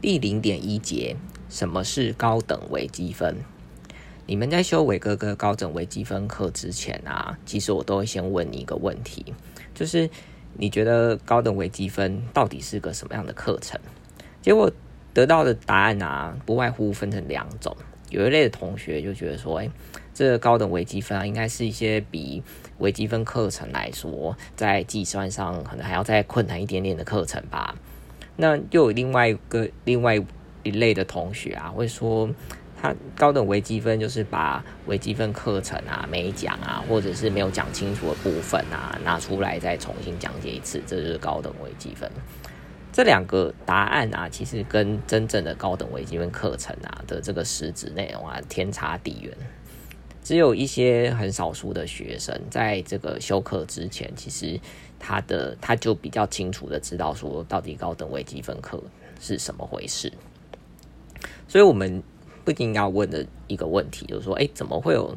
第零点一节，什么是高等微积分？你们在修伟哥哥高等微积分课之前啊，其实我都会先问你一个问题，就是你觉得高等微积分到底是个什么样的课程？结果得到的答案啊，不外乎分成两种。有一类的同学就觉得说，哎，这个高等微积分啊，应该是一些比微积分课程来说，在计算上可能还要再困难一点点的课程吧。那又有另外一个另外一类的同学啊，会说，他高等微积分就是把微积分课程啊没讲啊，或者是没有讲清楚的部分啊，拿出来再重新讲解一次，这就是高等微积分。这两个答案啊，其实跟真正的高等微积分课程啊的这个实质内容啊，天差地远。只有一些很少数的学生在这个修课之前，其实他的他就比较清楚的知道说，到底高等微积分课是什么回事。所以，我们不仅要问的一个问题，就是说，哎，怎么会有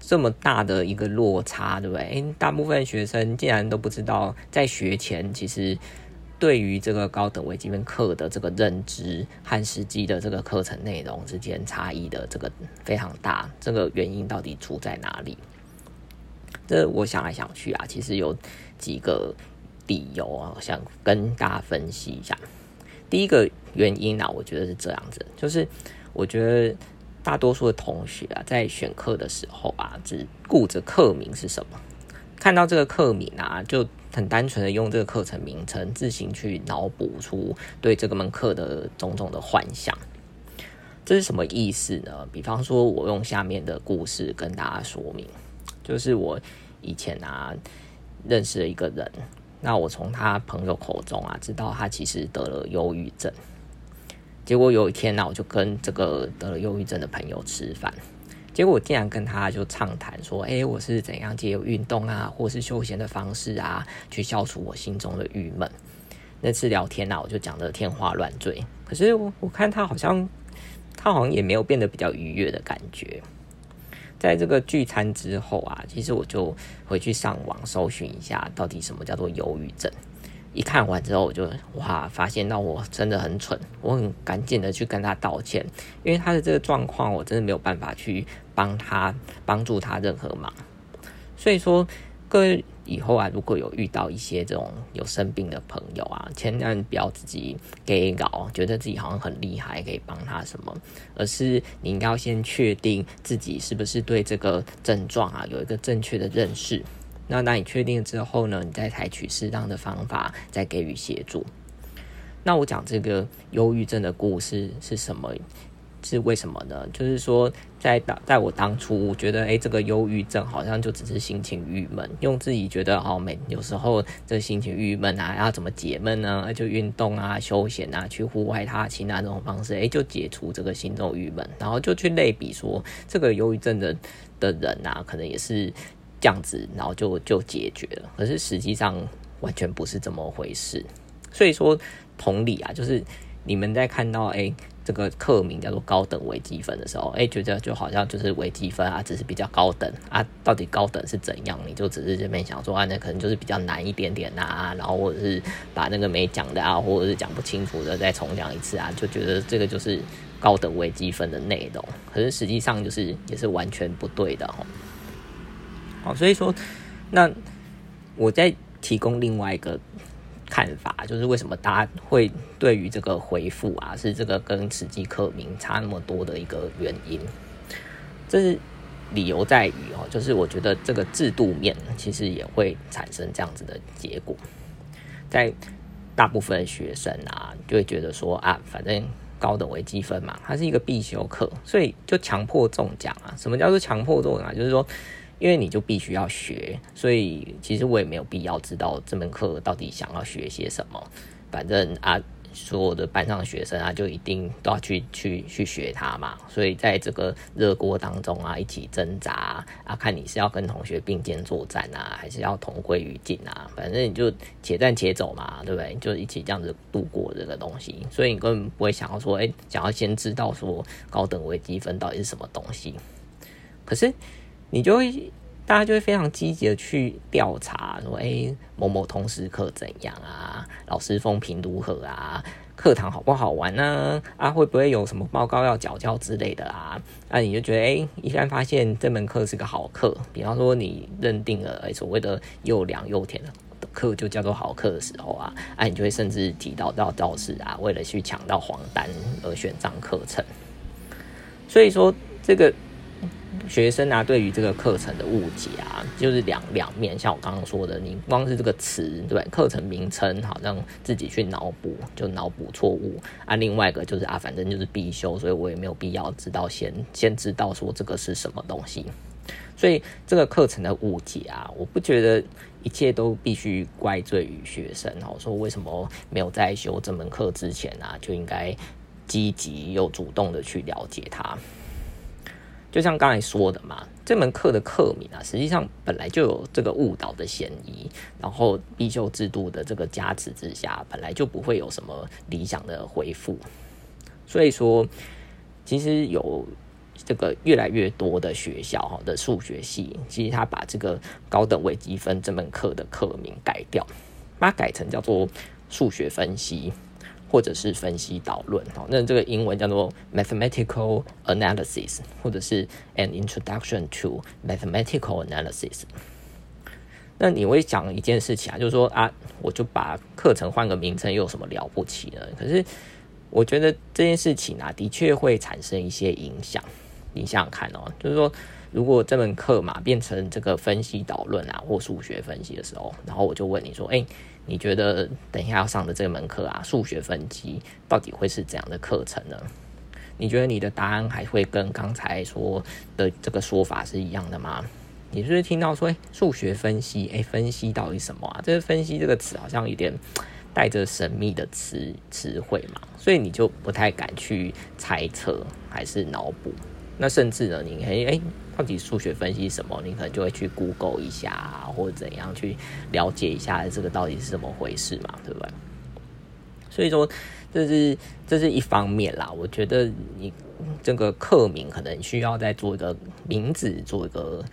这么大的一个落差，对不对？哎，大部分学生竟然都不知道，在学前其实。对于这个高等微积分课的这个认知和实际的这个课程内容之间差异的这个非常大，这个原因到底出在哪里？这我想来想去啊，其实有几个理由啊，想跟大家分析一下。第一个原因啊，我觉得是这样子，就是我觉得大多数的同学啊，在选课的时候啊，只顾着课名是什么，看到这个课名啊，就。很单纯的用这个课程名称自行去脑补出对这个门课的种种的幻想，这是什么意思呢？比方说，我用下面的故事跟大家说明，就是我以前啊认识了一个人，那我从他朋友口中啊知道他其实得了忧郁症，结果有一天呢，我就跟这个得了忧郁症的朋友吃饭。结果我竟然跟他就畅谈说：“哎，我是怎样借由运动啊，或是休闲的方式啊，去消除我心中的郁闷。”那次聊天啊，我就讲的天花乱坠。可是我我看他好像，他好像也没有变得比较愉悦的感觉。在这个聚餐之后啊，其实我就回去上网搜寻一下，到底什么叫做忧郁症。一看完之后，我就哇，发现到我真的很蠢，我很赶紧的去跟他道歉，因为他的这个状况，我真的没有办法去帮他帮助他任何忙。所以说，各位以后啊，如果有遇到一些这种有生病的朋友啊，千万不要自己给搞，觉得自己好像很厉害，可以帮他什么，而是你应该要先确定自己是不是对这个症状啊有一个正确的认识。那当你确定之后呢，你再采取适当的方法，再给予协助。那我讲这个忧郁症的故事是什么？是为什么呢？就是说，在当在我当初我觉得，哎，这个忧郁症好像就只是心情郁闷，用自己觉得哦，每有时候这心情郁闷啊，要怎么解闷呢？就运动啊、休闲啊、去户外踏青啊这种方式，哎，就解除这个心中郁闷。然后就去类比说，这个忧郁症的的人啊，可能也是。这样子，然后就就解决了。可是实际上完全不是这么回事。所以说，同理啊，就是你们在看到哎这个课名叫做高等微积分的时候，哎觉得就好像就是微积分啊，只是比较高等啊。到底高等是怎样？你就只是这边想说啊，那可能就是比较难一点点啊，然后或者是把那个没讲的啊，或者是讲不清楚的再重讲一次啊，就觉得这个就是高等微积分的内容。可是实际上就是也是完全不对的哈。好，所以说，那我再提供另外一个看法，就是为什么大家会对于这个回复啊，是这个跟实际课名差那么多的一个原因。这是理由在于哦，就是我觉得这个制度面其实也会产生这样子的结果，在大部分学生啊，就会觉得说啊，反正高等微积分嘛，它是一个必修课，所以就强迫中奖啊。什么叫做强迫中奖？就是说。因为你就必须要学，所以其实我也没有必要知道这门课到底想要学些什么。反正啊，所有的班上学生啊，就一定都要去去去学它嘛。所以在这个热锅当中啊，一起挣扎啊，看你是要跟同学并肩作战啊，还是要同归于尽啊？反正你就且战且走嘛，对不对？就一起这样子度过这个东西。所以你根本不会想要说，哎，想要先知道说高等微积分到底是什么东西。可是。你就会，大家就会非常积极的去调查，说，哎，某某通识课怎样啊？老师风评如何啊？课堂好不好玩呢？啊，会不会有什么报告要缴交之类的啊？啊，你就觉得哎，一旦发现这门课是个好课，比方说你认定了哎所谓的又凉又甜的课就叫做好课的时候啊，啊，你就会甚至提到到教室啊，为了去抢到黄单而选上课程。所以说这个。学生啊，对于这个课程的误解啊，就是两两面。像我刚刚说的，你光是这个词，对课程名称好像自己去脑补，就脑补错误啊。另外一个就是啊，反正就是必修，所以我也没有必要知道先先知道说这个是什么东西。所以这个课程的误解啊，我不觉得一切都必须怪罪于学生。哦，说为什么没有在修这门课之前啊，就应该积极又主动的去了解它。就像刚才说的嘛，这门课的课名啊，实际上本来就有这个误导的嫌疑。然后必修制度的这个加持之下，本来就不会有什么理想的回复。所以说，其实有这个越来越多的学校哈的数学系，其实他把这个高等微积分这门课的课名改掉，把它改成叫做数学分析。或者是分析导论，哦，那这个英文叫做 mathematical analysis，或者是 an introduction to mathematical analysis。那你会讲一件事情啊，就是说啊，我就把课程换个名称，又有什么了不起呢？可是我觉得这件事情啊，的确会产生一些影响。你想想看哦，就是说，如果这门课嘛变成这个分析导论啊，或数学分析的时候，然后我就问你说，哎。你觉得等一下要上的这门课啊，数学分析到底会是怎样的课程呢？你觉得你的答案还会跟刚才说的这个说法是一样的吗？你是不是听到说，哎，数学分析，哎，分析到底什么啊？这个分析这个词好像有点带着神秘的词词汇嘛，所以你就不太敢去猜测还是脑补。那甚至呢，你哎哎，到底数学分析什么？你可能就会去 Google 一下，或者怎样去了解一下这个到底是怎么回事嘛，对不对？所以说，这是这是一方面啦。我觉得你这个课名可能需要再做一个名字，做一个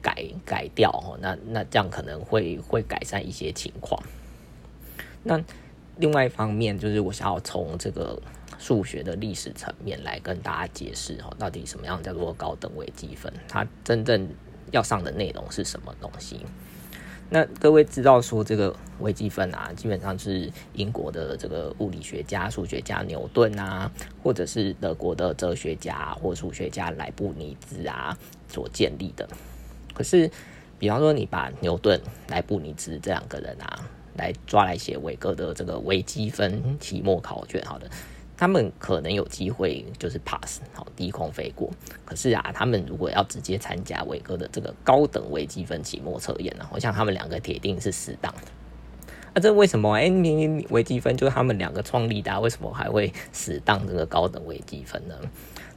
改改掉哦。那那这样可能会会改善一些情况。那另外一方面，就是我想要从这个。数学的历史层面来跟大家解释哈，到底什么样叫做高等微积分？它真正要上的内容是什么东西？那各位知道说这个微积分啊，基本上是英国的这个物理学家、数学家牛顿啊，或者是德国的哲学家或数学家莱布尼兹啊所建立的。可是，比方说你把牛顿、莱布尼兹这两个人啊来抓来写伟哥的这个微积分期末考卷，好的。他们可能有机会就是 pass 好低空飞过，可是啊，他们如果要直接参加伟哥的这个高等微积分期末测验呢，我想他们两个铁定是死党。那这为什么？哎，明明微积分就是他们两个创立的，为什么还会死当这个高等微积分呢？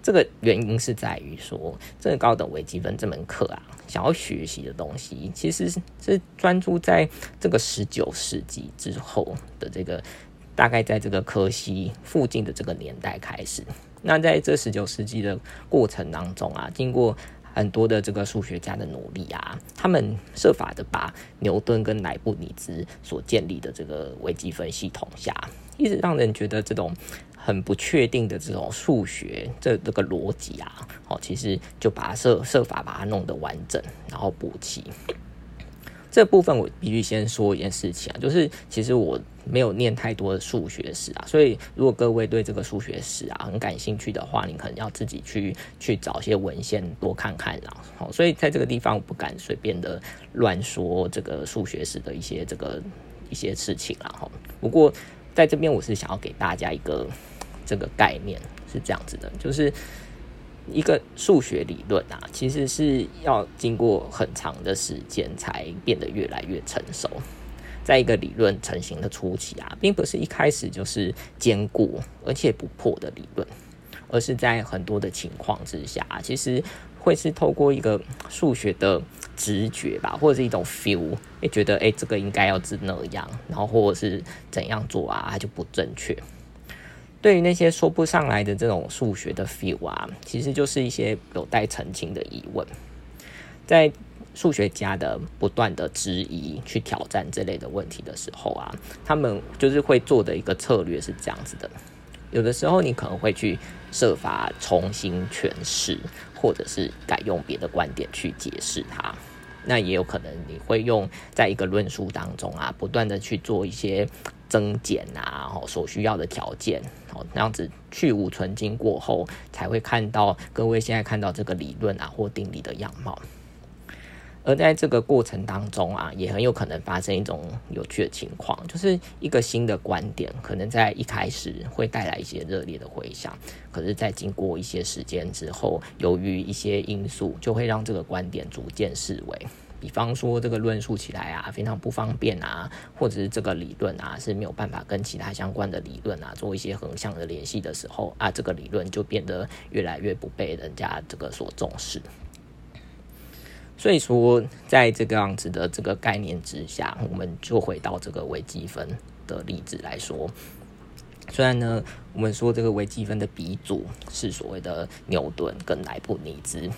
这个原因是在于说，这个高等微积分这门课啊，想要学习的东西，其实是专注在这个十九世纪之后的这个。大概在这个科西附近的这个年代开始，那在这十九世纪的过程当中啊，经过很多的这个数学家的努力啊，他们设法的把牛顿跟莱布尼兹所建立的这个微积分系统下，一直让人觉得这种很不确定的这种数学这这个逻辑啊，哦，其实就把它设设法把它弄得完整，然后补齐。这部分我必须先说一件事情啊，就是其实我没有念太多的数学史啊，所以如果各位对这个数学史啊很感兴趣的话，你可能要自己去去找一些文献多看看啦。好，所以在这个地方我不敢随便的乱说这个数学史的一些这个一些事情啦。哈，不过在这边我是想要给大家一个这个概念是这样子的，就是。一个数学理论啊，其实是要经过很长的时间才变得越来越成熟。在一个理论成型的初期啊，并不是一开始就是坚固而且不破的理论，而是在很多的情况之下，其实会是透过一个数学的直觉吧，或者是一种 feel，会觉得哎，这个应该要是那样，然后或者是怎样做啊，它就不正确。对于那些说不上来的这种数学的 feel 啊，其实就是一些有待澄清的疑问。在数学家的不断的质疑、去挑战这类的问题的时候啊，他们就是会做的一个策略是这样子的。有的时候你可能会去设法重新诠释，或者是改用别的观点去解释它。那也有可能你会用在一个论述当中啊，不断的去做一些增减啊，哦所需要的条件，哦那样子去无存精过后，才会看到各位现在看到这个理论啊或定理的样貌。而在这个过程当中啊，也很有可能发生一种有趣的情况，就是一个新的观点，可能在一开始会带来一些热烈的回响，可是，在经过一些时间之后，由于一些因素，就会让这个观点逐渐式微。比方说，这个论述起来啊，非常不方便啊，或者是这个理论啊是没有办法跟其他相关的理论啊做一些横向的联系的时候啊，这个理论就变得越来越不被人家这个所重视。所以说，在这个样子的这个概念之下，我们就回到这个微积分的例子来说。虽然呢，我们说这个微积分的鼻祖是所谓的牛顿跟莱布尼兹，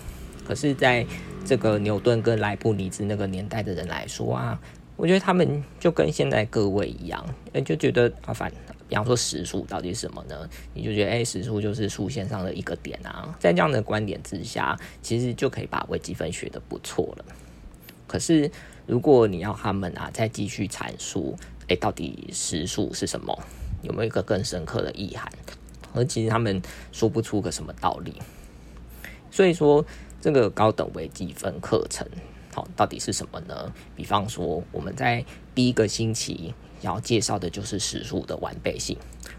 可是在这个牛顿跟莱布尼兹那个年代的人来说啊，我觉得他们就跟现在各位一样，就觉得啊，反。比方说实数到底是什么呢？你就觉得哎，实数就是数线上的一个点啊。在这样的观点之下，其实就可以把微积分学得不错了。可是如果你要他们啊再继续阐述，哎，到底实数是什么？有没有一个更深刻的意涵？而其实他们说不出个什么道理。所以说，这个高等微积分课程好到底是什么呢？比方说，我们在第一个星期。要介绍的就是实数的完备性。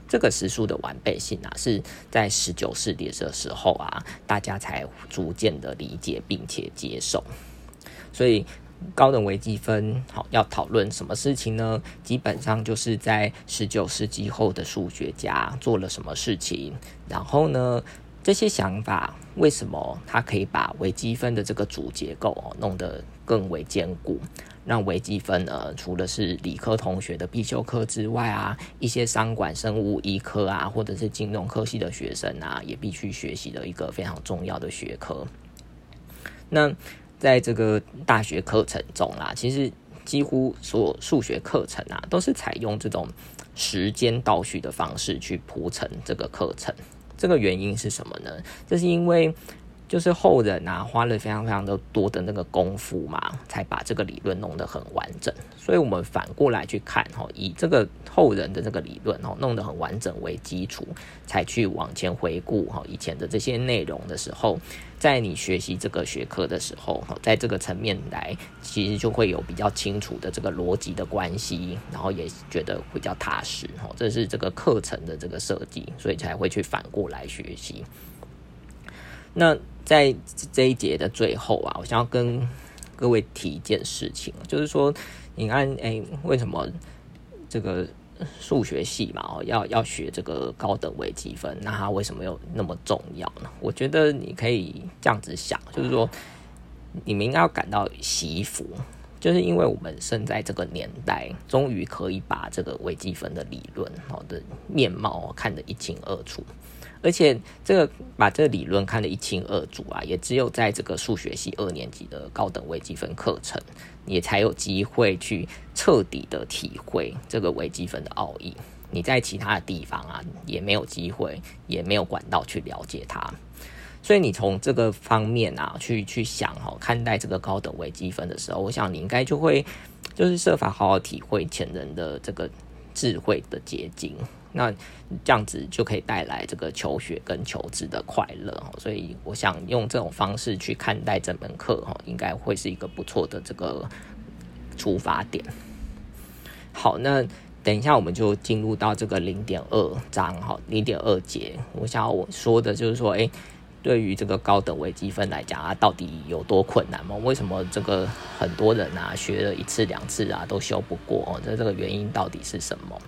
这个实数的完备性啊，是在十九世纪的时候啊，大家才逐渐的理解并且接受。所以高等微积分好要讨论什么事情呢？基本上就是在十九世纪后的数学家做了什么事情，然后呢，这些想法为什么他可以把微积分的这个主结构哦弄得更为坚固？让微积分呢，除了是理科同学的必修课之外啊，一些商管、生物、医科啊，或者是金融科系的学生啊，也必须学习的一个非常重要的学科。那在这个大学课程中啦，其实几乎所有数学课程啊，都是采用这种时间倒序的方式去铺陈这个课程。这个原因是什么呢？这是因为。就是后人啊，花了非常非常的多的那个功夫嘛，才把这个理论弄得很完整。所以，我们反过来去看哈，以这个后人的这个理论哦，弄得很完整为基础，才去往前回顾哈以前的这些内容的时候，在你学习这个学科的时候，在这个层面来，其实就会有比较清楚的这个逻辑的关系，然后也觉得比较踏实哈。这是这个课程的这个设计，所以才会去反过来学习。那在这一节的最后啊，我想要跟各位提一件事情，就是说，你看，哎，为什么这个数学系嘛，哦，要要学这个高等微积分，那它为什么又那么重要呢？我觉得你可以这样子想，就是说，你们应该要感到惜福，就是因为我们生在这个年代，终于可以把这个微积分的理论哦的面貌看得一清二楚。而且，这个把这个理论看得一清二楚啊，也只有在这个数学系二年级的高等微积分课程，也才有机会去彻底的体会这个微积分的奥义。你在其他的地方啊，也没有机会，也没有管道去了解它。所以，你从这个方面啊，去去想哈，看待这个高等微积分的时候，我想你应该就会就是设法好好体会前人的这个智慧的结晶。那这样子就可以带来这个求学跟求职的快乐所以我想用这种方式去看待这门课哈，应该会是一个不错的这个出发点。好，那等一下我们就进入到这个零点二章哈，零点二节，我想要我说的就是说，哎，对于这个高等微积分来讲啊，到底有多困难吗？为什么这个很多人啊学了一次两次啊都修不过？这这个原因到底是什么？